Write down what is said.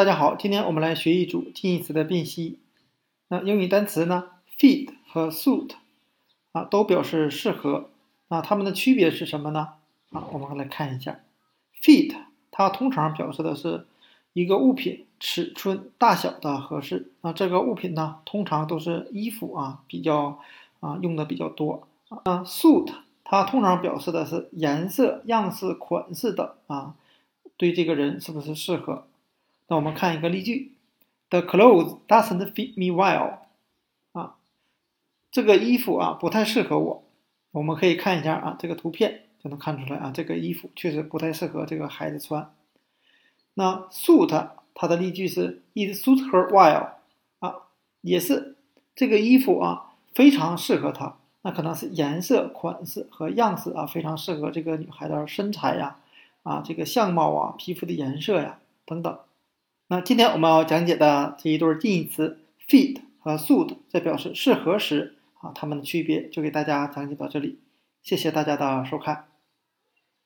大家好，今天我们来学一组近义词的辨析。那英语单词呢，fit 和 suit 啊，都表示适合。那它们的区别是什么呢？啊，我们来看一下，fit 它通常表示的是一个物品尺寸大小的合适。那这个物品呢，通常都是衣服啊，比较啊用的比较多。啊，suit 它通常表示的是颜色、样式、款式等啊，对这个人是不是适合？那我们看一个例句：The clothes doesn't fit me well。啊，这个衣服啊不太适合我。我们可以看一下啊，这个图片就能看出来啊，这个衣服确实不太适合这个孩子穿。那 suit 它的例句是：It suits her well。啊，也是这个衣服啊非常适合她。那可能是颜色、款式和样式啊非常适合这个女孩的身材呀，啊这个相貌啊、皮肤的颜色呀等等。那今天我们要讲解的这一对近义词 fit 和 suit，在表示适合时啊，它们的区别就给大家讲解到这里。谢谢大家的收看。